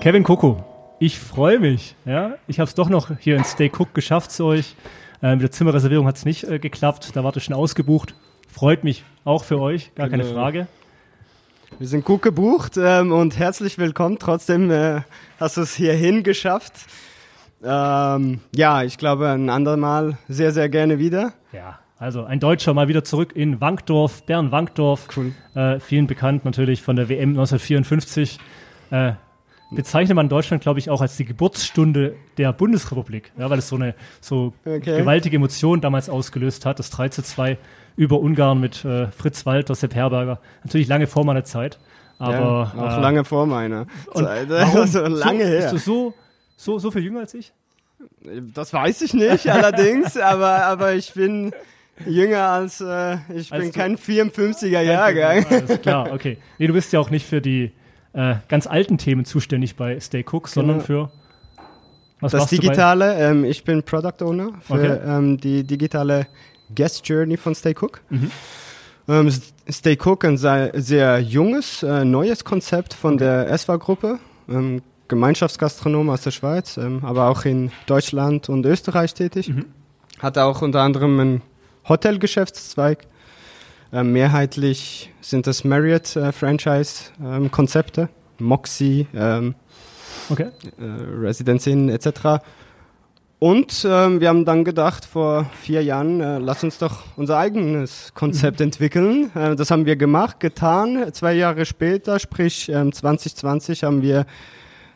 Kevin Coco, ich freue mich. Ja? Ich habe es doch noch hier in Stay Cook geschafft zu euch. Äh, mit der Zimmerreservierung hat es nicht äh, geklappt. Da wart ihr schon ausgebucht. Freut mich auch für euch, gar keine Genau. Frage. Wir sind gut gebucht ähm, und herzlich willkommen. Trotzdem äh, hast du es hierhin geschafft. Ähm, ja, ich glaube ein andermal sehr, sehr gerne wieder. Ja, also ein Deutscher mal wieder zurück in Wankdorf, Bern-Wankdorf. Cool. Äh, vielen bekannt natürlich von der WM 1954. Äh, bezeichnet man Deutschland, glaube ich, auch als die Geburtsstunde der Bundesrepublik, ja, weil es so eine so Okay. gewaltige Emotion damals ausgelöst hat, das 3 zu 2 über Ungarn mit äh, Fritz Walter, Sepp Herberger. Natürlich lange vor meiner Zeit, aber ja, auch äh, lange vor meiner Zeit. warum? Also lange so, her. Bist du so, so, so viel jünger als ich? Das weiß ich nicht allerdings, aber, aber ich bin jünger als, äh, ich Als bin kein 54er Jahrgang. Alles klar, okay. Nee, du bist ja auch nicht für die äh, ganz alten Themen zuständig bei Stay Cook, sondern Genau. für was Das Digitale, ähm, ich bin Product Owner für Okay. ähm, die digitale Guest Journey von Stay Cook. Mhm. Ähm, Stay Cook ein sehr, sehr junges, äh, neues Konzept von der ESWA-Gruppe. Ähm, Gemeinschaftsgastronom aus der Schweiz, ähm, aber auch in Deutschland und Österreich tätig. Mhm. Hat auch unter anderem einen Hotelgeschäftszweig. Ähm, mehrheitlich sind das Marriott-Franchise-Konzepte, Moxie, ähm, Okay. äh, Residence Inn etc. Und ähm, wir haben dann gedacht, vor vier Jahren, äh, lass uns doch unser eigenes Konzept entwickeln. Äh, das haben wir gemacht, getan. Zwei Jahre später, sprich ähm, 2020, haben wir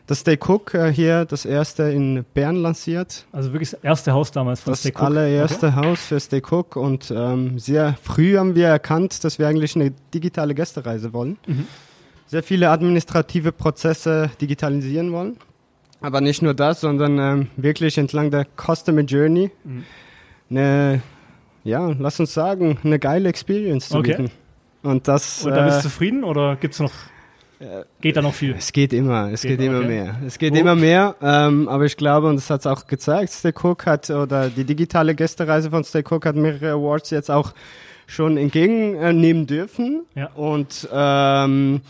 das Stay Cook äh, hier, das erste in Bern lanciert. Also wirklich das erste Haus damals von Das Stay Cook. allererste Haus für Stay Cook. Und ähm, sehr früh haben wir erkannt, dass wir eigentlich eine digitale Gästereise wollen. Mhm. Sehr viele administrative Prozesse digitalisieren wollen. Aber nicht nur das, sondern ähm, wirklich entlang der Customer Journey Mhm. eine, ja, lass uns sagen, eine geile Experience zu Okay. bieten. Und das, Und da bist du äh, zufrieden oder gibt's noch, äh, geht da noch viel? es geht immer, es Geht geht, immer okay. mehr. Es geht Wo- immer mehr, ähm, aber ich glaube, und das hat es auch gezeigt, Stay Cook hat, oder die digitale Gästereise von Stay Cook hat mehrere Awards jetzt auch schon entgegennehmen dürfen. Ja. Und ähm,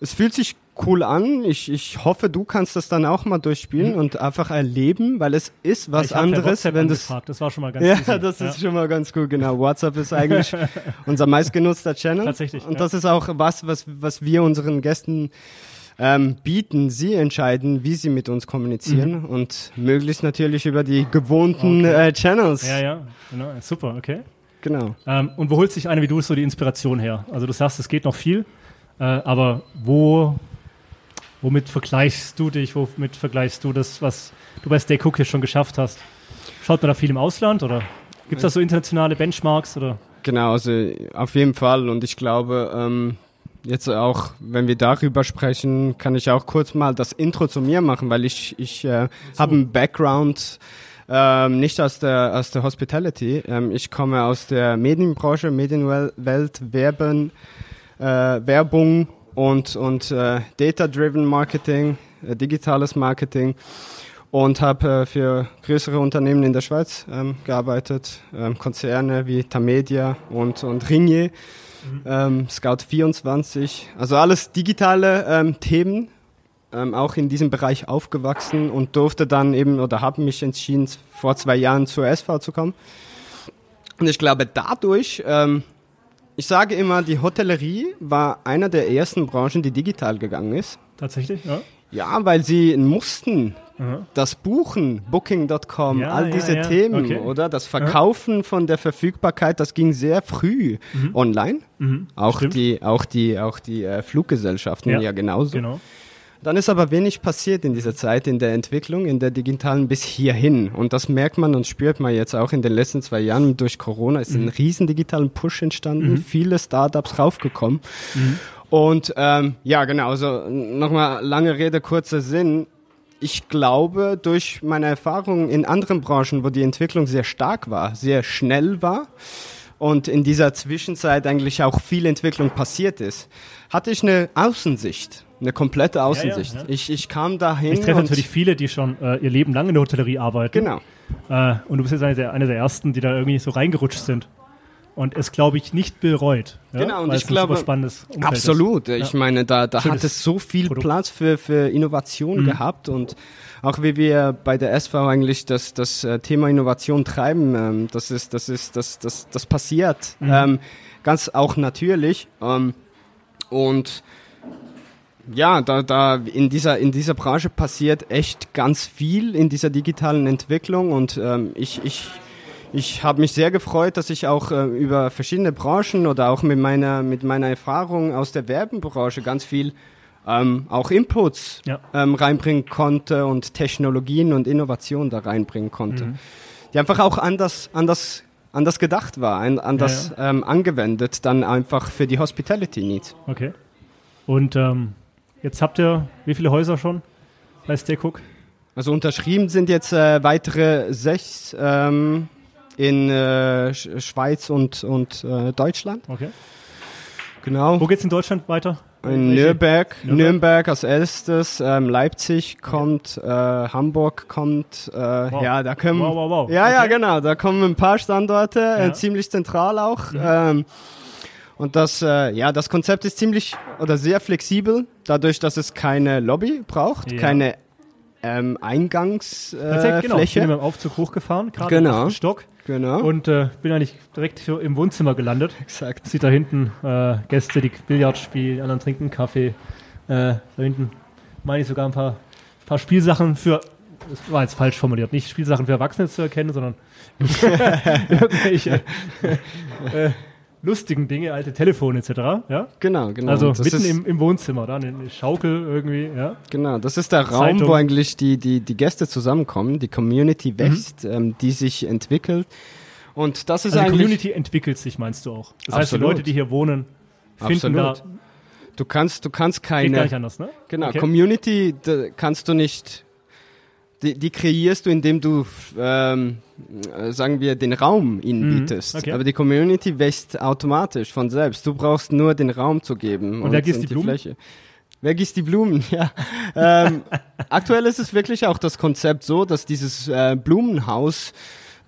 es fühlt sich cool an. Ich, ich hoffe, du kannst das dann auch mal durchspielen und einfach erleben, weil es ist was Mhm. ich anderes, WhatsApp wenn das angefragt. Das war schon mal ganz ja, easy. das ist schon mal ganz gut, genau. WhatsApp ist eigentlich unser meistgenutzter Channel. Tatsächlich, Und ja. das ist auch was, was, was wir unseren Gästen ähm, bieten. Sie entscheiden, wie sie mit uns kommunizieren und möglichst natürlich über die gewohnten Mhm. Okay. äh, Channels. Ja, ja, genau. Super, okay. Genau. Ähm, und wo holt sich einer wie du so die Inspiration her? Also du sagst, es geht noch viel, äh, aber wo, womit vergleichst du dich, womit vergleichst du das, was du bei Stay Cook hier schon geschafft hast? Schaut man da viel im Ausland oder gibt es da so internationale Benchmarks oder? Genau, also auf jeden Fall. Und ich glaube, ähm, jetzt auch, wenn wir darüber sprechen, kann ich auch kurz mal das Intro zu mir machen, weil ich, ich äh, habe einen Background ähm, nicht aus der, aus der Hospitality. Ähm, ich komme aus der Medienbranche, Medienwelt, Werben, äh, Werbung und, und äh, Data-Driven Marketing, äh, digitales Marketing und habe äh, für größere Unternehmen in der Schweiz ähm, gearbeitet, ähm, Konzerne wie Tamedia und, und Ringier, ähm, Scout24, also alles digitale ähm, Themen, ähm, auch in diesem Bereich aufgewachsen und durfte dann eben oder habe mich entschieden, vor zwei Jahren zur SV zu kommen. Und ich glaube, dadurch, ähm, ich sage immer, die Hotellerie war einer der ersten Branchen, die digital gegangen ist. Tatsächlich, ja. Ja, weil sie mussten Aha. das Buchen, Booking.com, Ja, all ja, diese ja, Themen, okay. oder? Das Verkaufen von der Verfügbarkeit, das ging sehr früh online. Mhm. Auch Stimmt. die, auch die, auch die äh, Fluggesellschaften Ja, ja, genauso. Genau. Dann ist aber wenig passiert in dieser Zeit, in der Entwicklung, in der digitalen bis hierhin. Und das merkt man und spürt man jetzt auch in den letzten zwei Jahren durch Corona. ist ein riesen digitalen Push entstanden, viele Startups raufgekommen. Und ähm, ja, genau, also nochmal lange Rede, kurzer Sinn. Ich glaube, durch meine Erfahrungen in anderen Branchen, wo die Entwicklung sehr stark war, sehr schnell war und in dieser Zwischenzeit eigentlich auch viel Entwicklung passiert ist, hatte ich eine Außensicht, eine komplette Außensicht. ja. Ich, ich kam dahin Ich treffe natürlich viele, die schon äh, ihr Leben lang in der Hotellerie arbeiten. genau. Äh, und du bist jetzt einer der, einer der Ersten, die da irgendwie so reingerutscht sind. und es, glaube ich, nicht bereut. Ja? Genau, und ich glaube, spannendes Umfeld absolut. Ist. Ich ja. meine, da, da hat es so viel Produkt. Platz für, für Innovation mhm. gehabt und auch wie wir bei der SV eigentlich das, das äh, Thema Innovation treiben, ähm, das ist, das ist, das, das, das passiert. Mhm. Ähm, ganz auch natürlich. Ähm, und ja, da, da in dieser in dieser Branche passiert echt ganz viel in dieser digitalen Entwicklung und ähm, ich, ich ich habe mich sehr gefreut, dass ich auch äh, über verschiedene Branchen oder auch mit meiner, mit meiner Erfahrung aus der Werbebranche ganz viel ähm, auch Inputs ja. ähm, reinbringen konnte und Technologien und Innovationen da reinbringen konnte. Mhm. Die einfach auch anders, anders, anders gedacht war, anders ja, ja. Ähm, angewendet, dann einfach für die Hospitality Needs. Okay. Und ähm, jetzt habt ihr wie viele Häuser schon bei Stay Cook? Also unterschrieben sind jetzt äh, weitere sechs. Ähm, in äh, Schweiz und, und äh, Deutschland. Okay. Genau. Wo geht es in Deutschland weiter? In Nürnberg, Nürnberg, Nürnberg als erstes, ähm, Leipzig kommt, äh, Hamburg kommt, äh, wow. ja, da kommen, wow, wow, wow. ja, okay. ja, genau, da kommen ein paar Standorte, äh, ja. äh, ziemlich zentral auch. Mhm. Ähm, und das, äh, ja, das Konzept ist ziemlich oder sehr flexibel, dadurch, dass es keine Lobby braucht, ja. keine ähm, Eingangsfläche. Äh, genau, ich bin mit dem Aufzug hochgefahren, gerade genau. im Stock. Genau. Und äh, bin eigentlich direkt im Wohnzimmer gelandet. Exakt. Sieht da hinten äh, Gäste, die Billard spielen, anderen trinken Kaffee. Äh, da hinten meine ich sogar ein paar, paar Spielsachen für, das war jetzt falsch formuliert, nicht Spielsachen für Erwachsene zu erkennen, sondern irgendwelche äh, lustigen Dinge, alte Telefone etc. Ja? Genau, genau. Also das mitten im, im, Wohnzimmer, da eine Schaukel irgendwie, ja. Genau, das ist der Raum, Zeitung. wo eigentlich die, die, die Gäste zusammenkommen, die Community wächst, mhm. ähm, die sich entwickelt. Und das ist also eigentlich. Die Community entwickelt sich, meinst du auch? Das Absolut. heißt, die Leute, die hier wohnen, finden Absolut. da. Du kannst, du kannst keine. Geht gar nicht anders, ne? Genau, okay. Community kannst du nicht die, die kreierst du, indem du, ähm, äh, sagen wir, den Raum ihnen mhm. bietest. Okay. Aber die Community wächst automatisch von selbst. Du brauchst nur den Raum zu geben. Und, und wer gießt die, die Blumen? Fläche. Wer gießt die Blumen? Ja. ähm, aktuell ist es wirklich auch das Konzept so, dass dieses äh, Blumenhaus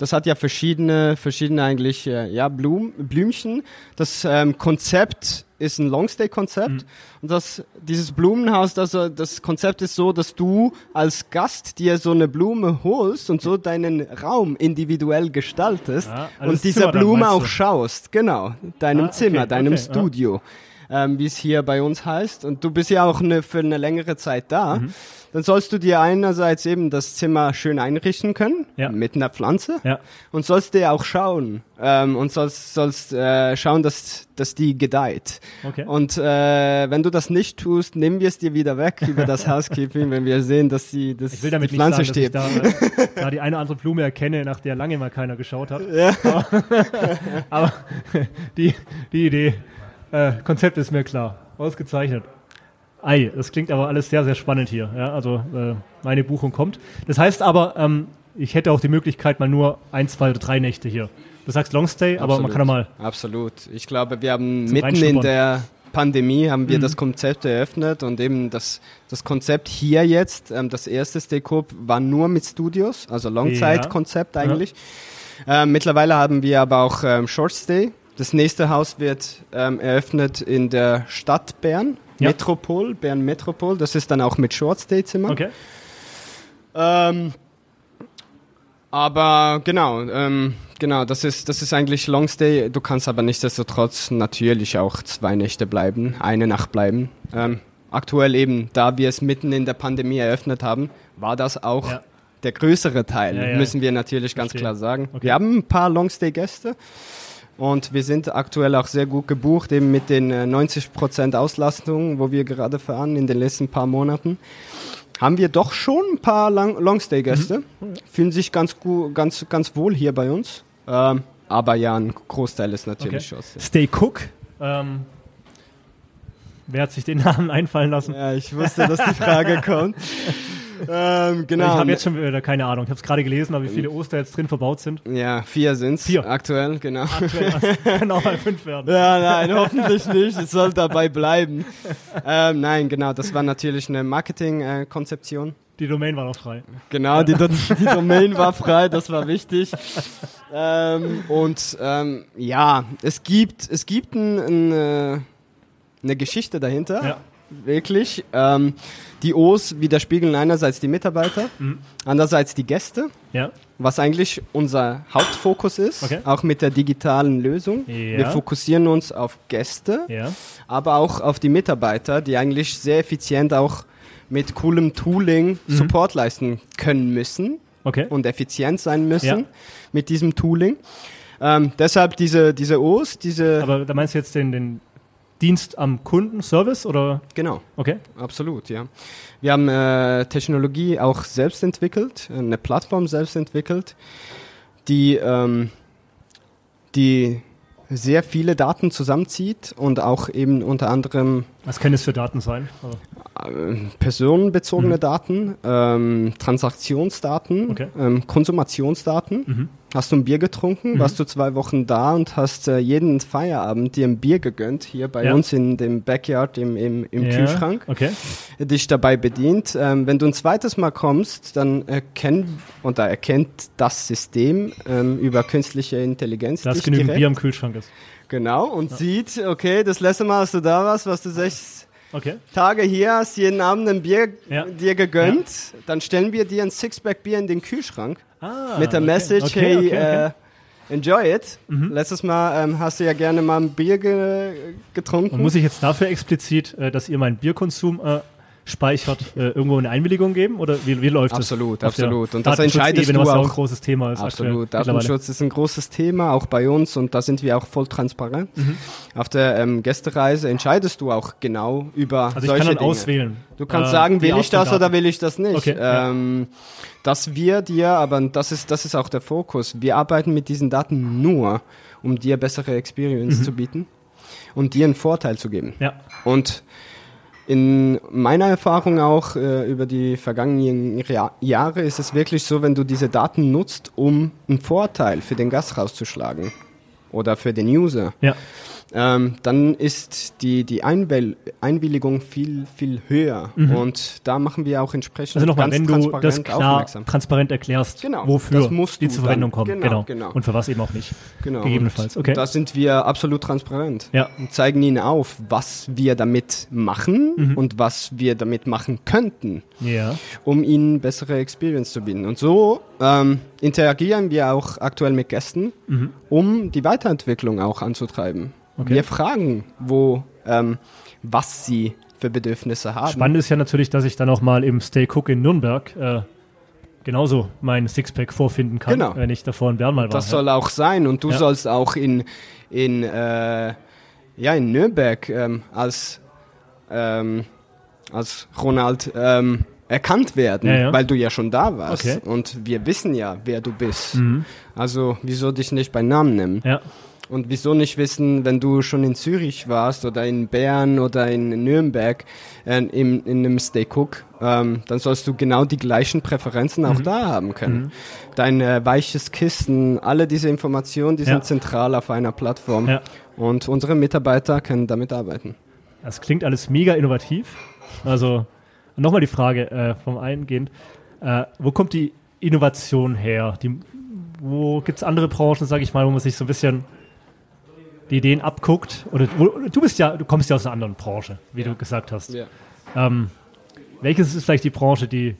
das hat ja verschiedene, verschiedene eigentlich, äh, ja, Blum, Blümchen. Das ähm, Konzept ist ein Longstay-Konzept. Mhm. Und das, dieses Blumenhaus, das, das Konzept ist so, dass du als Gast dir so eine Blume holst und so deinen Raum individuell gestaltest ja, also und dieser Blume auch schaust. Genau, deinem ah, Zimmer, deinem okay, Studio. Ja ähm, wie es hier bei uns heißt, und du bist ja auch eine, für eine längere Zeit da, mhm. dann sollst du dir einerseits eben das Zimmer schön einrichten können, ja. mit einer Pflanze, ja. und sollst dir auch schauen ähm, und sollst, sollst äh, schauen, dass, dass die gedeiht. Okay. Und äh, wenn du das nicht tust, nehmen wir es dir wieder weg über das Housekeeping, wenn wir sehen, dass, die, dass ich will damit die Pflanze nicht steht. Dass ich da, äh, da die eine oder andere Blume erkenne, nach der lange mal keiner geschaut hat. Ja. Aber, aber die, die Idee äh, Konzept ist mir klar. Ausgezeichnet. Ei, das klingt aber alles sehr, sehr spannend hier. Ja, also äh, meine Buchung kommt. Das heißt aber, ähm, ich hätte auch die Möglichkeit, mal nur ein, zwei oder drei Nächte hier. Du sagst Longstay, aber man kann ja mal. Absolut. Ich glaube, wir haben mitten in der Pandemie haben wir mhm. das Konzept eröffnet und eben das, das Konzept hier jetzt, ähm, das erste Stay Coop war nur mit Studios, also Longzeit-Konzept ja. eigentlich. Ja. Ähm, mittlerweile haben wir aber auch ähm, Short Stay das nächste Haus wird ähm, eröffnet in der Stadt Bern, ja. Metropol, Bern Metropol. Das ist dann auch mit Short Stay Zimmer. Okay. Ähm, aber genau, ähm, genau, das ist, das ist eigentlich Long Stay. Du kannst aber nichtsdestotrotz natürlich auch zwei Nächte bleiben, eine Nacht bleiben. Ähm, aktuell eben, da wir es mitten in der Pandemie eröffnet haben, war das auch ja. der größere Teil, ja, müssen wir natürlich ganz klar sagen. Okay. Wir haben ein paar Long Stay Gäste. Und wir sind aktuell auch sehr gut gebucht, eben mit den 90% äh, Auslastung, wo wir gerade fahren in den letzten paar Monaten. Haben wir doch schon ein paar Longstay-Gäste. Mhm. Fühlen sich ganz, gut, ganz, ganz wohl hier bei uns. Ähm, aber ja, ein Großteil ist natürlich okay. Schon. Stay Cook. Ähm, wer hat sich den Namen einfallen lassen? Ja, ich wusste, dass die Frage kommt. Ähm, genau. Ich habe jetzt schon wieder keine Ahnung. Ich habe es gerade gelesen, aber wie viele Oster jetzt drin verbaut sind. Ja, vier sind es. Vier. Aktuell, genau. Aktuell, also kann auch mal fünf werden. Ja, nein, hoffentlich nicht. Es soll dabei bleiben. ähm, nein, genau. Das war natürlich eine Marketingkonzeption. Die Domain war noch frei. Genau, die, Do- die Domain war frei, das war wichtig. Ähm, und ähm, ja, es gibt, es gibt ein, ein, äh, eine Geschichte dahinter. Ja. Wirklich. Ähm, die O's widerspiegeln einerseits die Mitarbeiter, Mhm. andererseits die Gäste, Ja. was eigentlich unser Hauptfokus ist, Okay. auch mit der digitalen Lösung. Ja. Wir fokussieren uns auf Gäste, Ja. aber auch auf die Mitarbeiter, die eigentlich sehr effizient auch mit coolem Tooling Support leisten können müssen Okay. und effizient sein müssen mit diesem Tooling. Ähm, deshalb diese, diese O's, diese. Aber da meinst du jetzt den, den Dienst am Kunden, Service oder? genau, Okay. absolut, ja. Wir haben äh, Technologie auch selbst entwickelt, eine Plattform selbst entwickelt, die, ähm, die sehr viele Daten zusammenzieht und auch eben unter anderem Was können es für Daten sein? Äh, personenbezogene Mhm. Daten, ähm, Transaktionsdaten, Okay. ähm, Konsumationsdaten. Mhm. Hast du ein Bier getrunken, Mhm. warst du zwei Wochen da und hast äh, jeden Feierabend dir ein Bier gegönnt, hier bei Ja. uns in dem Backyard im, im, im ja. Kühlschrank, Okay. dich dabei bedient. Ähm, wenn du ein zweites Mal kommst, dann erkennt, und da erkennt das System ähm, über künstliche Intelligenz Da ist dich genügend direkt. Bier im Kühlschrank ist. Genau, und sieht, okay, das letzte Mal, als du da warst, warst du sechs Okay. Tage hier, hast jeden Abend ein Bier Ja. dir gegönnt, dann stellen wir dir ein Sixpack Bier in den Kühlschrank Ah, mit der okay. Message, okay, hey, okay. Äh, enjoy it. Mhm. Letztes Mal ähm, hast du ja gerne mal ein Bier ge getrunken. Und muss ich jetzt dafür explizit, äh, dass ihr meinen Bierkonsum äh, speichert, äh, irgendwo eine Einwilligung geben? Oder wie, wie läuft Absolut, das? Der absolut. Und das entscheidest du was ja auch. ein großes Thema ist. Absolut. Datenschutz ist ein großes Thema, auch bei uns und da sind wir auch voll transparent. Mhm. Auf der ähm, Gästereise entscheidest du auch genau über Also ich solche kann dann Dinge. auswählen. Du kannst äh, sagen, will ich das oder will ich das nicht. Okay, ja. ähm, dass wir dir, aber das ist, das ist auch der Fokus, wir arbeiten mit diesen Daten nur, um dir bessere Experience Mhm. zu bieten und dir einen Vorteil zu geben. Ja, Und in meiner Erfahrung auch äh, über die vergangenen Jahre ist es wirklich so, wenn du diese Daten nutzt, um einen Vorteil für den Gast rauszuschlagen oder für den User, ja. Ähm, dann ist die, die Einwil Einwilligung viel, viel höher. Und da machen wir auch entsprechend Also nochmal, ganz wenn du transparent das klar, aufmerksam. transparent erklärst, Genau, wofür die zur Verwendung kommen. Genau, Genau, genau. Und für was eben auch nicht. Genau. gegebenenfalls, okay. Da sind wir absolut transparent. Ja. Und zeigen ihnen auf, was wir damit machen Mhm. und was wir damit machen könnten. Ja. um ihnen bessere Experience zu bieten. Und so ähm, interagieren wir auch aktuell mit Gästen, Mhm. um die Weiterentwicklung auch anzutreiben. Okay. Wir fragen, wo, ähm, was sie für Bedürfnisse haben. Spannend ist ja natürlich, dass ich dann auch mal im Stay Cook in Nürnberg äh, genauso mein Sixpack vorfinden kann, Genau. wenn ich davor in Bern mal war. Das soll auch sein. Und du Ja. sollst auch in, in, äh, ja, in Nürnberg ähm, als, ähm, als Ronald ähm, erkannt werden, Ja, ja. weil du ja schon da warst. Okay. Und wir wissen ja, wer du bist. Mhm. Also wieso dich nicht bei Namen nennen? Ja. Und wieso nicht wissen, wenn du schon in Zürich warst oder in Bern oder in Nürnberg äh, in, in einem Stay Cook, ähm, dann sollst du genau die gleichen Präferenzen auch da haben können. Dein äh, weiches Kissen, alle diese Informationen, die Ja. sind zentral auf einer Plattform. Ja. Und unsere Mitarbeiter können damit arbeiten. Das klingt alles mega innovativ. Also nochmal die Frage äh, vom Eingehend. Äh, wo kommt die Innovation her? Die, wo gibt es andere Branchen, sage ich mal, wo man sich so ein bisschen die Ideen abguckt? Oder du bist ja, du kommst ja aus einer anderen Branche, wie du gesagt hast. Ähm, welches ist vielleicht die Branche, die,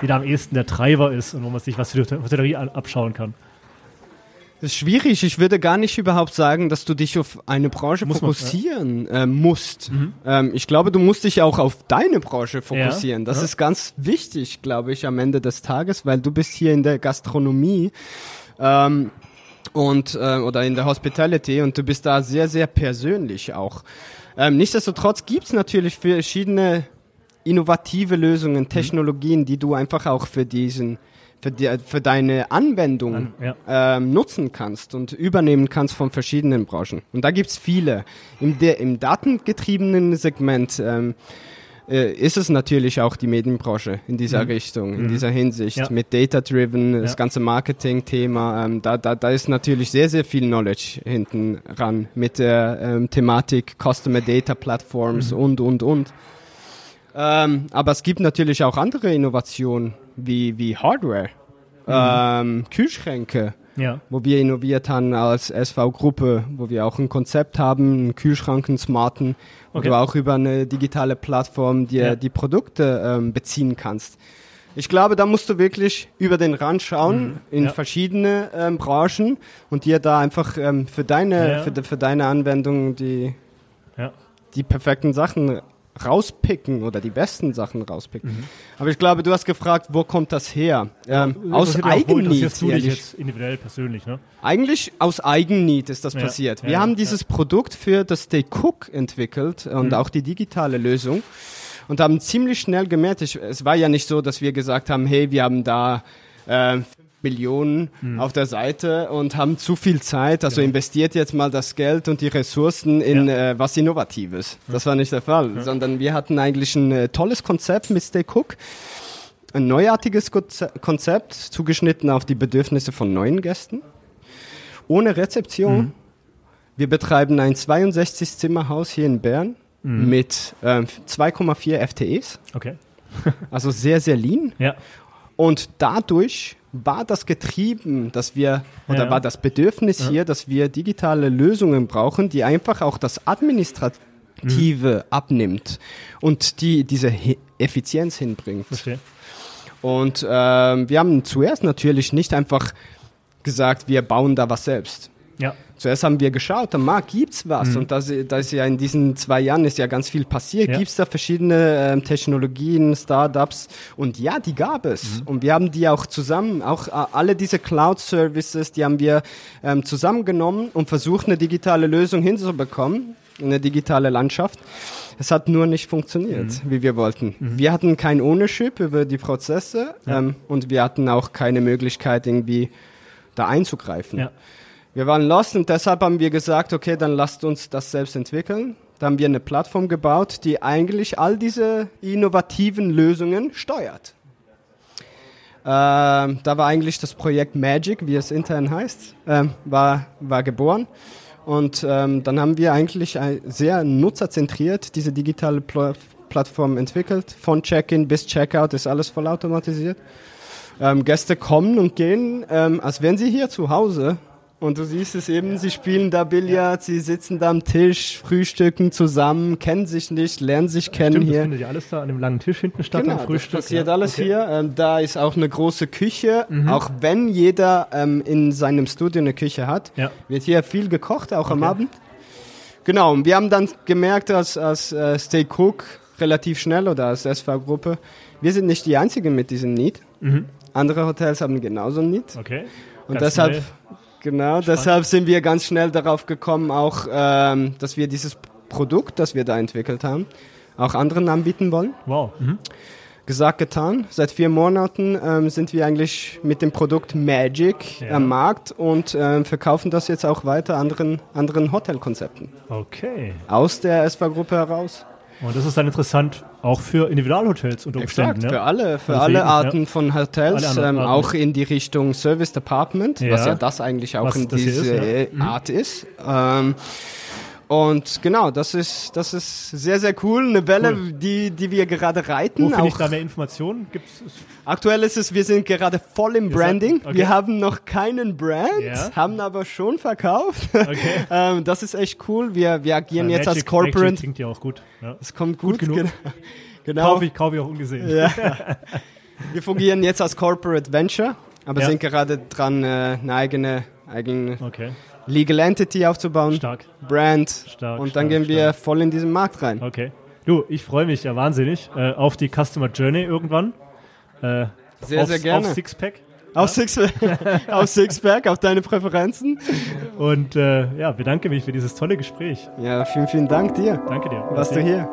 die da am ehesten der Treiber ist und wo man sich was für die Hotellerie abschauen kann? Das ist schwierig. Ich würde gar nicht überhaupt sagen, dass du dich auf eine Branche Muss man, fokussieren äh, musst. Mhm. Ähm, ich glaube, du musst dich auch auf deine Branche fokussieren. Ja, das ja. ist ganz wichtig, glaube ich, am Ende des Tages, weil du bist hier in der Gastronomie ähm, und äh, oder in der Hospitality und du bist da sehr, sehr persönlich auch. Ähm, nichtsdestotrotz gibt es natürlich verschiedene innovative Lösungen, Technologien, die du einfach auch für diesen für, die, für deine Anwendung An- ja. ähm, nutzen kannst und übernehmen kannst von verschiedenen Branchen. Und da gibt's viele. Im, der, im datengetriebenen Segment ähm, äh, ist es natürlich auch die Medienbranche in dieser Mhm. Richtung, in Mhm. dieser Hinsicht. Ja. Mit Data-Driven, das Ja. ganze Marketing-Thema, ähm, da, da, da ist natürlich sehr, sehr viel Knowledge hinten ran mit der ähm, Thematik Customer Data Platforms Mhm. und, und, und. Ähm, aber es gibt natürlich auch andere Innovationen, wie, wie Hardware, ähm, Kühlschränke, Ja. wo wir innoviert haben als SV-Gruppe, wo wir auch ein Konzept haben, einen Kühlschrank, einen smarten, wo Okay. du auch über eine digitale Plattform dir Ja. die Produkte ähm, beziehen kannst. Ich glaube, da musst du wirklich über den Rand schauen in Mhm. Ja. verschiedene ähm, Branchen und dir da einfach ähm, für deine Ja. für, de- für deine Anwendung die die perfekten Sachen rauspicken oder die besten Sachen rauspicken. Mhm. Aber ich glaube, du hast gefragt, wo kommt das her? Ähm, aus wo interessierst Eigennied, du jetzt individuell persönlich, ne? Eigentlich aus Eigennied ist das Ja, passiert. Wir ja, haben ja. dieses Produkt für das Stay Cook entwickelt und Mhm. auch die digitale Lösung und haben ziemlich schnell gemerkt, ich, es war ja nicht so, dass wir gesagt haben, hey, wir haben da äh, fünf Millionen Mhm. auf der Seite und haben zu viel Zeit, also investiert jetzt mal das Geld und die Ressourcen in Ja. äh, was Innovatives. Das war nicht der Fall, sondern wir hatten eigentlich ein äh, tolles Konzept mit Stay Cook. Ein neuartiges Konze- Konzept, zugeschnitten auf die Bedürfnisse von neuen Gästen. Ohne Rezeption. Wir betreiben ein 62-Zimmerhaus hier in Bern mit ähm, 2,4 FTEs, Okay. also sehr, sehr lean. Ja. Und dadurch war das getrieben, dass wir, oder Ja. war das Bedürfnis hier, dass wir digitale Lösungen brauchen, die einfach auch das Administrative abnimmt und die diese Effizienz hinbringt. Verstehe. Und ähm, wir haben zuerst natürlich nicht einfach gesagt, wir bauen da was selbst. Ja. Zuerst haben wir geschaut, am Markt gibt's was und da ist ja in diesen zwei Jahren ist ja ganz viel passiert. Ja. Gibt's da verschiedene ähm, Technologien, Startups und ja, die gab es und wir haben die auch zusammen, auch äh, alle diese Cloud Services, die haben wir ähm, zusammengenommen und versucht eine digitale Lösung hinzubekommen, eine digitale Landschaft. Es hat nur nicht funktioniert, wie wir wollten. Wir hatten kein Ownership über die Prozesse ähm, und wir hatten auch keine Möglichkeit irgendwie da einzugreifen. Ja. Wir waren lost und deshalb haben wir gesagt, okay, dann lasst uns das selbst entwickeln. Da haben wir eine Plattform gebaut, die eigentlich all diese innovativen Lösungen steuert. Ähm, da war eigentlich das Projekt Magic, wie es intern heißt, ähm, war, war geboren. Und ähm, dann haben wir eigentlich sehr nutzerzentriert diese digitale Pl Plattform entwickelt. Von Check-in bis Checkout ist alles vollautomatisiert. Ähm, Gäste kommen und gehen, ähm, als wären sie hier zu Hause. Und du siehst es eben, sie spielen da Billard, sie sitzen da am Tisch, frühstücken zusammen, kennen sich nicht, lernen sich kennen Stimmt, das hier. findet ja alles da an dem langen Tisch hinten statt Genau, am das Frühstück. passiert ja. alles okay. Mhm. hier. Ähm, da ist auch eine große Küche, auch wenn jeder ähm, in seinem Studio eine Küche hat. Ja. Wird hier viel gekocht, auch am Okay. Abend. Genau, und wir haben dann gemerkt, als, als äh, Stay Cook relativ schnell oder als SV-Gruppe, wir sind nicht die Einzigen mit diesem Need. Mhm. Andere Hotels haben genauso ein Need. Okay. Und Ganz deshalb, schnell. Genau, deshalb sind wir ganz schnell darauf gekommen, auch, ähm, dass wir dieses Produkt, das wir da entwickelt haben, auch anderen anbieten wollen. Wow. Mhm. Gesagt, getan. Seit vier Monaten ähm, sind wir eigentlich mit dem Produkt Magic Ja. am Markt und ähm, verkaufen das jetzt auch weiter anderen, anderen Hotelkonzepten. Okay. Aus der SV-Gruppe heraus. Und das ist dann interessant auch für Individualhotels unter Umständen. Exakt, für ja? alle, für Also für alle Arten von Hotels, ähm, Arten. auch in die Richtung Service Department, was Ja. ja das eigentlich auch Was in diese ist, ja. Mhm. Art ist. Ähm, und genau, das ist, das ist sehr, sehr cool. Eine Welle, Cool. die, die wir gerade Wo reiten. finde ich da mehr Informationen? Gibt's aktuell ist es, wir sind gerade voll im Branding. okay. Wir haben noch keinen Brand, Ja. haben aber schon verkauft. Okay. ähm, das ist echt cool. Wir, wir agieren Ja, jetzt als Corporate. Magic klingt ja auch gut. Ja. Es kommt gut, genug. gen- Genau. Kaufe ich, kaufe ich auch ungesehen. Ja. Wir fungieren jetzt als Corporate Venture, aber Ja. sind gerade dran, äh, eine eigene, eigene Okay. Legal Entity aufzubauen, Stark. Brand. Stark, und dann stark, gehen wir voll in diesen Markt rein. Okay. Du, ich freue mich ja wahnsinnig äh, auf die Customer Journey irgendwann. Äh, Sehr, auf, sehr gerne. Auf Sixpack. Auf, Six auf Sixpack, auf deine Präferenzen. Und äh, ja, bedanke mich für dieses tolle Gespräch. Ja, vielen, vielen Dank dir. Danke dir. Warst du hier?